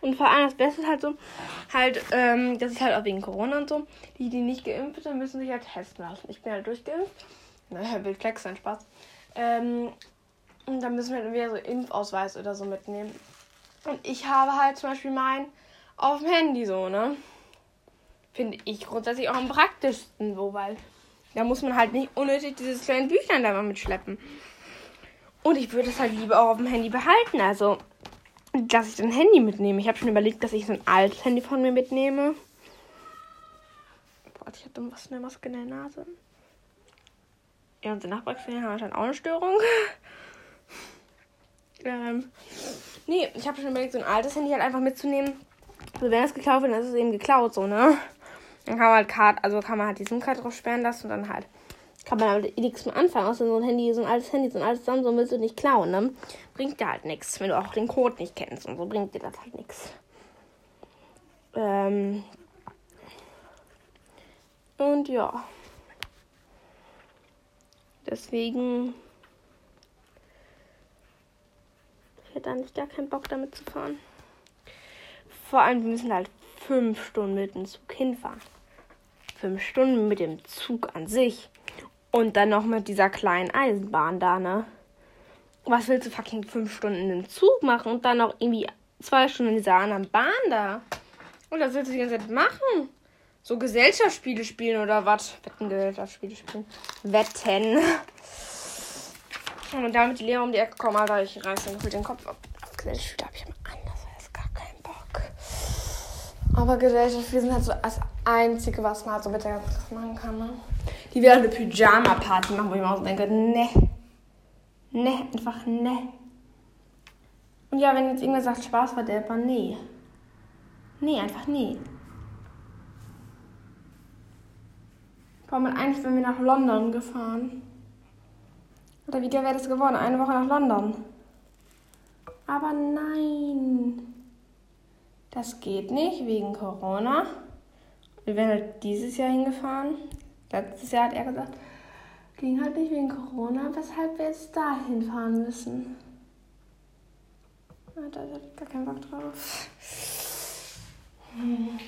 Und vor allem das Beste ist halt so, halt, ähm, das ist halt auch wegen Corona und so. Die, die nicht geimpft sind, müssen sich halt testen lassen. Ich bin halt durchgeimpft. Naja, will Flex sein Spaß. Ähm, und dann müssen wir halt wieder so Impfausweis oder so mitnehmen. Und ich habe halt zum Beispiel meinen auf dem Handy so, ne? Finde ich grundsätzlich auch am praktischsten so, weil da muss man halt nicht unnötig dieses kleine Büchlein da mal mitschleppen. Und ich würde es halt lieber auch auf dem Handy behalten. Also, dass ich ein Handy mitnehme. Ich habe schon überlegt, dass ich so ein altes Handy von mir mitnehme. Boah, ich hatte was in der Maske in der Nase. Ja, unsere Nachbarkinder haben anscheinend auch eine Störung. (laughs) ähm, nee, ich habe schon überlegt, so ein altes Handy halt einfach mitzunehmen. Also wenn es geklaut wird, dann ist es eben geklaut, so, ne? Dann kann man halt Card, also kann man halt die SIM-Karte drauf sperren lassen und dann halt kann man damit nichts mehr anfangen. Außer so ein Handy, so ein altes Handy, so ein altes Samsung willst du nicht klauen, ne? Bringt dir halt nichts, wenn du auch den Code nicht kennst und so bringt dir das halt nichts. Ähm. Und ja. Deswegen. Ich hätte eigentlich gar keinen Bock damit zu fahren. Vor allem, wir müssen halt fünf Stunden mit dem Zug hinfahren. Fünf Stunden mit dem Zug an sich. Und dann noch mit dieser kleinen Eisenbahn da, ne? Was willst du fucking fünf Stunden im Zug machen und dann noch irgendwie zwei Stunden in dieser anderen Bahn da? Und was willst du die ganze Zeit machen? So Gesellschaftsspiele spielen oder was? Wettengesellschaftsspiele spielen. Wetten. (laughs) Und damit die Lehrer um die Ecke kommen, Alter, ich reiße mir den Kopf ab. Gesellschaftsspiele habe ich immer anders als gar keinen Bock. Aber Gesellschaftsspiele sind halt so das Einzige, was man halt so mit der ganzen Kraft machen kann, ne? Die werden eine Pyjama-Party machen, wo ich mir auch so denke, ne. Ne, einfach ne. Und ja, wenn jetzt irgendwer sagt, Spaß war der, aber nee. Nee, einfach nee. Warum man eigentlich, wenn wir nach London gefahren? Oder wie wäre das geworden? Eine Woche nach London. Aber nein. Das geht nicht wegen Corona. Wir wären halt dieses Jahr hingefahren. Letztes Jahr hat er gesagt, ging halt nicht wegen Corona, weshalb wir jetzt dahin fahren müssen. Da habe ich gar keinen Bock drauf. Hm.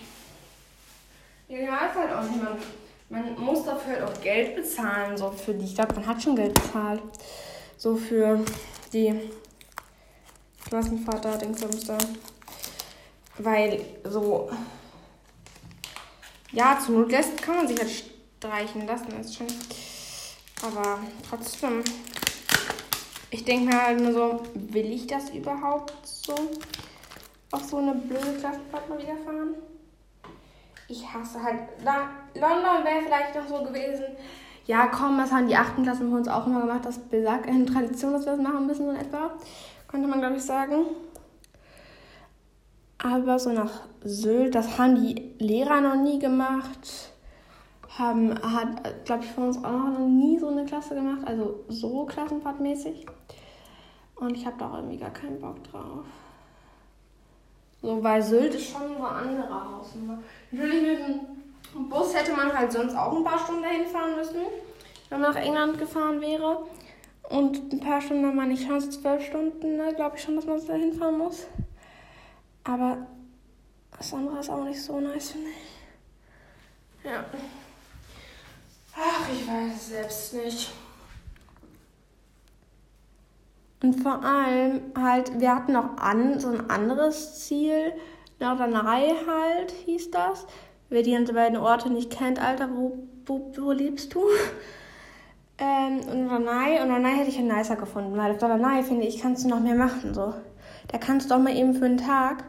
Ja, ist halt auch nicht. Man, muss dafür halt auch Geld bezahlen. So für die, ich glaube, man hat schon Geld bezahlt. So für die Klassenvater, Dingsbums da. Weil so. Ja, zur Not kann man sich halt streichen lassen, ist schon. Aber trotzdem. Ich denke mir halt nur so, will ich das überhaupt so? Auf so eine blöde Klassenfahrt mal wieder fahren? Ich hasse halt. Da, London wäre vielleicht noch so gewesen. Ja, komm, das haben die achten Klassen von uns auch immer gemacht. Das besagt eine Tradition, dass wir das machen müssen, so etwa. Könnte man, glaube ich, sagen. Aber so nach Sylt, das haben die Lehrer noch nie gemacht. Haben, hat, glaube ich, von uns auch noch nie so eine Klasse gemacht. Also so klassenfahrtmäßig. Und ich habe da auch irgendwie gar keinen Bock drauf. So, weil Sylt ist schon eine andere Hausnummer. Natürlich mit dem Bus hätte man halt sonst auch ein paar Stunden dahin fahren müssen, wenn man nach England gefahren wäre. Und ein paar Stunden haben wir nicht Chance, zwölf Stunden, ne, glaube ich schon, dass man da hinfahren muss. Aber das andere ist auch nicht so nice, finde ich. Ja. Ach, ich weiß es selbst nicht. Und vor allem halt, wir hatten noch an, so ein anderes Ziel, Norderney halt, hieß das. Wer die beiden Orte nicht kennt, Alter, wo, wo, wo lebst du? (laughs) Ähm, und Norderney, und Norderney hätte ich ja nicer gefunden, weil auf Norderney, finde ich, kannst du noch mehr machen, so. Da kannst du doch mal eben für einen Tag,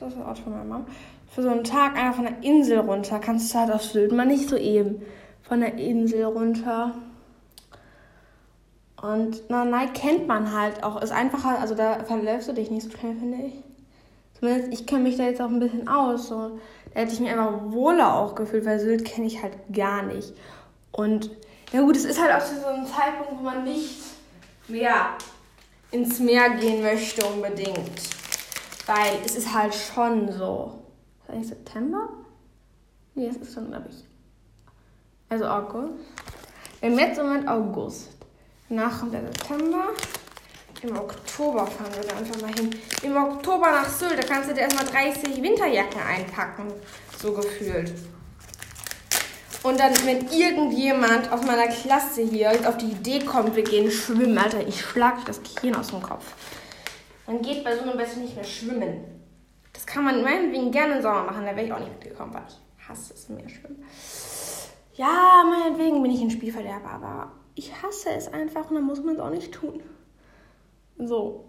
ist das ein Ort von meiner Mom? Für so einen Tag einfach von der Insel runter, kannst du halt auf Sylt mal nicht so eben von der Insel runter. Und Nanai kennt man halt auch. Ist einfacher, also da verläufst du dich nicht so schnell, finde ich. Zumindest ich kenne mich da jetzt auch ein bisschen aus. So. Da hätte ich mich einfach wohler auch gefühlt, weil Sylt kenne ich halt gar nicht. Und ja gut, es ist halt auch so ein Zeitpunkt, wo man nicht mehr ins Meer gehen möchte unbedingt. Weil es ist halt schon so. Ist eigentlich September? Nee, es ist schon, glaube ich. Also August. Im jetzt im Moment August. Nach kommt der September. Im Oktober fahren wir da einfach mal hin. Im Oktober nach Sylt, da kannst du dir erstmal 30 Winterjacken einpacken. So gefühlt. Und dann, wenn irgendjemand aus meiner Klasse hier auf die Idee kommt, wir gehen schwimmen, Alter, ich schlag das Gehirn aus dem Kopf. Man geht bei so einem Bett nicht mehr schwimmen. Das kann man meinetwegen gerne im Sommer machen, da wäre ich auch nicht mitgekommen, weil ich hasse es mehr schwimmen. Ja, meinetwegen bin ich ein Spielverderber, aber ich hasse es einfach und dann muss man es auch nicht tun. So.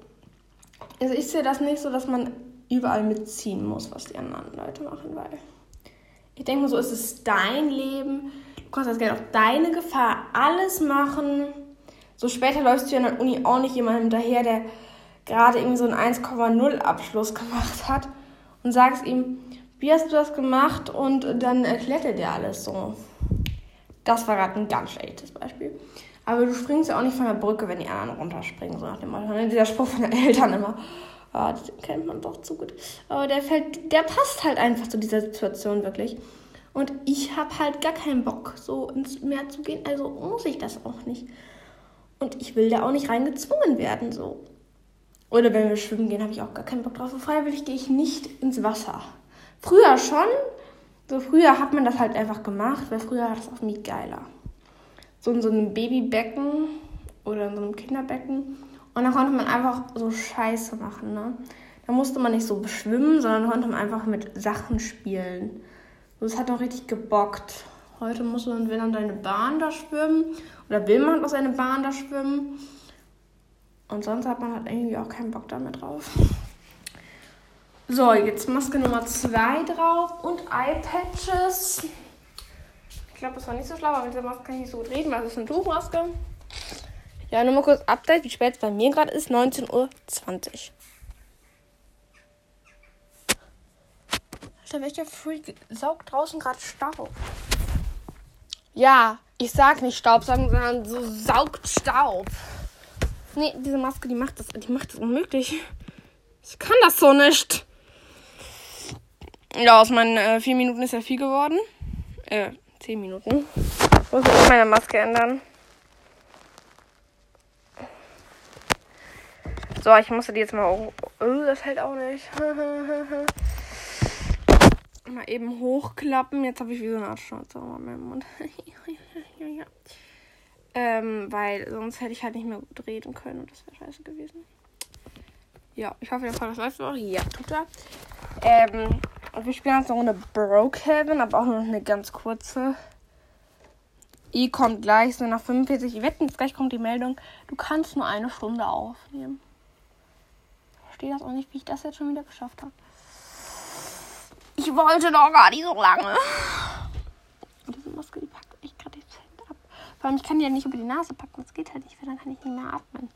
Also ich sehe das nicht so, dass man überall mitziehen muss, was die anderen Leute machen, weil ich denke mal so, es ist dein Leben. Du kannst das Geld auf deine Gefahr alles machen. So später läufst du ja an der Uni auch nicht jemandem hinterher, der gerade irgendwie so einen 1,0 Abschluss gemacht hat und sagst ihm, wie hast du das gemacht? Und dann erklärt er dir alles so. Das war gerade ein ganz schlechtes Beispiel. Aber du springst ja auch nicht von der Brücke, wenn die anderen runterspringen, so nach dem Motto. Dieser Spruch von den Eltern immer. Oh, den kennt man doch zu gut. Aber der fällt, der passt halt einfach zu dieser Situation wirklich. Und ich habe halt gar keinen Bock, so ins Meer zu gehen. Also muss ich das auch nicht. Und ich will da auch nicht reingezwungen werden, so. Oder wenn wir schwimmen gehen, habe ich auch gar keinen Bock drauf. So freiwillig gehe ich nicht ins Wasser. Früher schon, so früher hat man das halt einfach gemacht, weil früher war das auch nie geiler. So in so einem Babybecken oder in so einem Kinderbecken. Und dann konnte man einfach so Scheiße machen, ne? Da musste man nicht so schwimmen, sondern konnte man einfach mit Sachen spielen. Das hat auch richtig gebockt. Heute muss man, will dann deine Bahn da schwimmen. Oder will man auch seine Bahn da schwimmen. Und sonst hat man halt irgendwie auch keinen Bock damit drauf. So, jetzt Maske Nummer 2 drauf und Eyepatches. Ich glaube, das war nicht so schlau, aber mit der Maske kann ich nicht so gut reden, weil es ist eine Tuchmaske. Ja, nur mal kurz Update, wie spät es bei mir gerade ist. 19.20 Uhr. Alter, welcher Freak saugt draußen gerade Staub? Ja, ich sag nicht Staub, sondern so saugt Staub. Nee, diese Maske, die macht das, die macht das unmöglich. Ich kann das so nicht. Ja, aus meinen äh, vier Minuten ist ja viel geworden. Äh, zehn Minuten. Ich muss jetzt meine Maske ändern. So, ich musste die jetzt mal. Oh das hält auch nicht. (laughs) mal eben hochklappen. Jetzt habe ich wie so eine Art Schnauze in meinem Mund. (laughs) ähm, weil sonst hätte ich halt nicht mehr gut reden können und das wäre scheiße gewesen. Ja, ich hoffe, der das läuft auch. Ja, tut er. Ähm, und wir spielen jetzt eine Runde Brokehaven, aber auch nur eine ganz kurze. I kommt gleich, so nach 45. Ich wette, gleich kommt die Meldung, du kannst nur eine Stunde aufnehmen. Ich verstehe das auch nicht, wie ich das jetzt schon wieder geschafft habe. Ich wollte doch gar nicht so lange. Vor allem, ich kann die ja nicht über die Nase packen. Das geht halt nicht, weil dann kann ich nicht mehr atmen.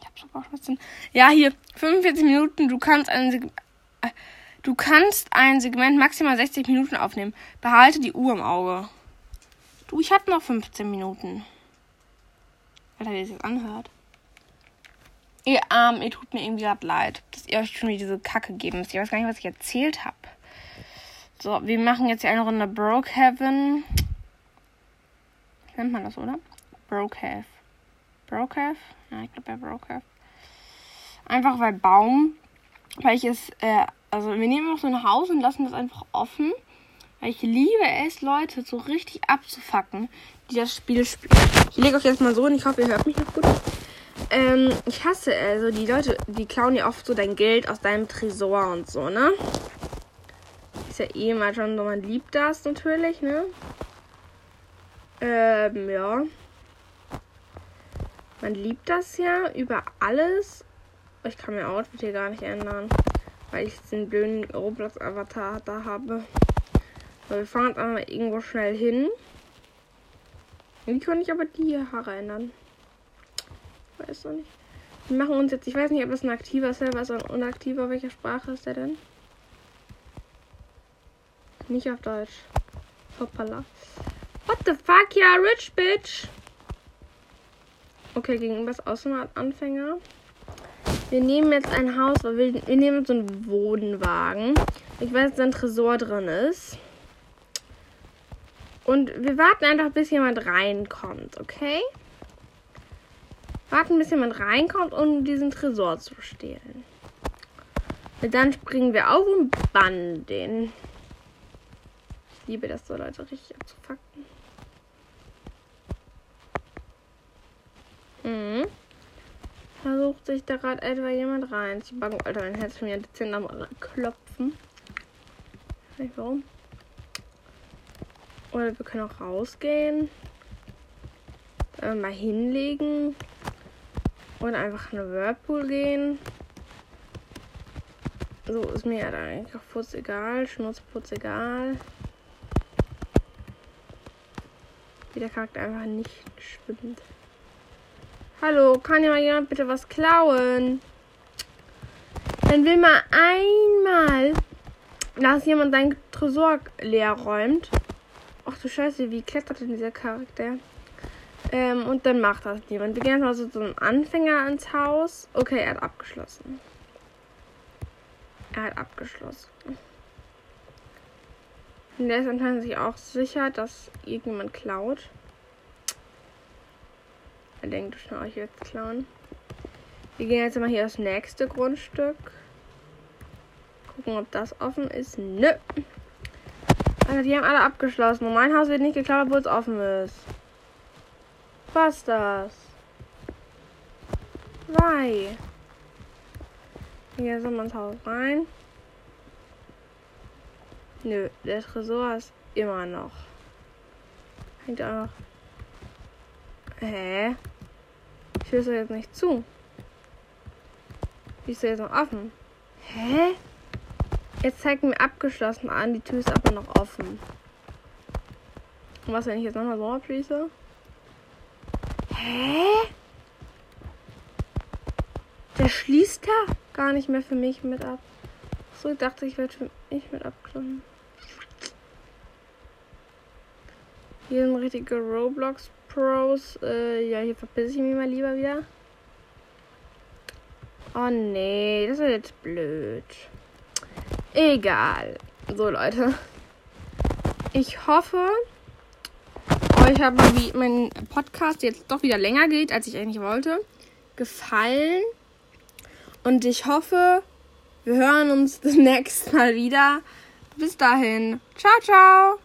Ich hab so Bauchschmerzen. Ja, hier, 45 Minuten. Du kannst ein Seg äh, Du kannst ein Segment maximal 60 Minuten aufnehmen. Behalte die Uhr im Auge. Du, ich hab noch 15 Minuten. Alter, wie das jetzt anhört. Ihr Arm, ihr tut mir irgendwie gerade leid, dass ihr euch schon wieder diese Kacke geben müsst. Ich weiß gar nicht, was ich erzählt habe. So, wir machen jetzt hier eine Runde Brokehaven. Nennt man das, oder? Brokehaven. Brokehaven? Ja, ich glaube ja Brokehaven. Einfach weil Baum, weil ich es, äh, also wir nehmen noch so ein Haus und lassen das einfach offen. Weil ich liebe es, Leute so richtig abzufacken, die das Spiel spielen. Ich lege euch jetzt mal so und ich hoffe, ihr hört mich noch gut. Ähm, ich hasse also die Leute, die klauen ja oft so dein Geld aus deinem Tresor und so, ne? Ist ja eh mal schon so, man liebt das natürlich, ne? Ähm, ja. Man liebt das ja über alles. Ich kann mir Outfit hier gar nicht ändern, weil ich den blöden Roblox-Avatar da habe. So, wir fahren jetzt einmal irgendwo schnell hin. Wie kann ich aber die Haare ändern? Weiß noch nicht. Wir machen uns jetzt, ich weiß nicht, ob das ein aktiver Server ist oder ein unaktiver. Welche Sprache ist der denn? Nicht auf Deutsch. Hoppala. What the fuck, ja, rich bitch. Okay, gegenüber ist auch so ein Anfänger. Wir nehmen jetzt ein Haus, weil wir, wir nehmen so einen Wohnwagen. Ich weiß, dass ein Tresor drin ist. Und wir warten einfach, bis jemand reinkommt, okay? Warten, bis jemand reinkommt, um diesen Tresor zu stehlen. Und dann springen wir auf und bannen den. Ich liebe das so, Leute, richtig abzufacken. Mhm. Versucht sich da gerade etwa jemand rein zu backen. Alter, mein Herz wieder dezent am Klopfen. Ich weiß nicht warum. Oder wir können auch rausgehen. Äh, mal hinlegen. Und einfach in eine Whirlpool gehen. So ist mir halt eigentlich auch Putz egal. Schmutzputz egal. Wie der Charakter einfach nicht schwimmt. Hallo, kann ja mal jemand bitte was klauen? Dann will mal einmal, dass jemand dein Tresor leer räumt. Ach du Scheiße, wie klettert denn dieser Charakter? Ähm, und dann macht das niemand. Wir gehen mal so zum Anfänger ins Haus. Okay, er hat abgeschlossen. Er hat abgeschlossen. Und der ist anscheinend sich auch sicher, dass irgendjemand klaut. Er denkt, ich euch jetzt klauen. Wir gehen jetzt mal hier aufs nächste Grundstück. Gucken, ob das offen ist. Nö. Also die haben alle abgeschlossen. Und mein Haus wird nicht geklaut, obwohl es offen ist. Was das? Why? Hier sind wir ins Haus rein. Nö, der Tresor ist immer noch. Hängt auch noch. Hä? Ich höre jetzt nicht zu. Die ist jetzt noch offen. Hä? Jetzt zeigt mir abgeschlossen an, die Tür ist aber noch offen. Und was, wenn ich jetzt nochmal so abschließe? Hä? Der schließt da gar nicht mehr für mich mit ab. So, ich dachte, ich werde für mich mit abgeschlossen. Hier sind richtige Roblox Pros. Äh, ja, hier verpisse ich mich mal lieber wieder. Oh nee, das ist jetzt blöd. Egal. So, Leute. Ich hoffe, euch hat mein Podcast jetzt doch wieder länger geht, als ich eigentlich wollte, gefallen. Und ich hoffe, wir hören uns (laughs) das nächste Mal wieder. Bis dahin. Ciao, ciao.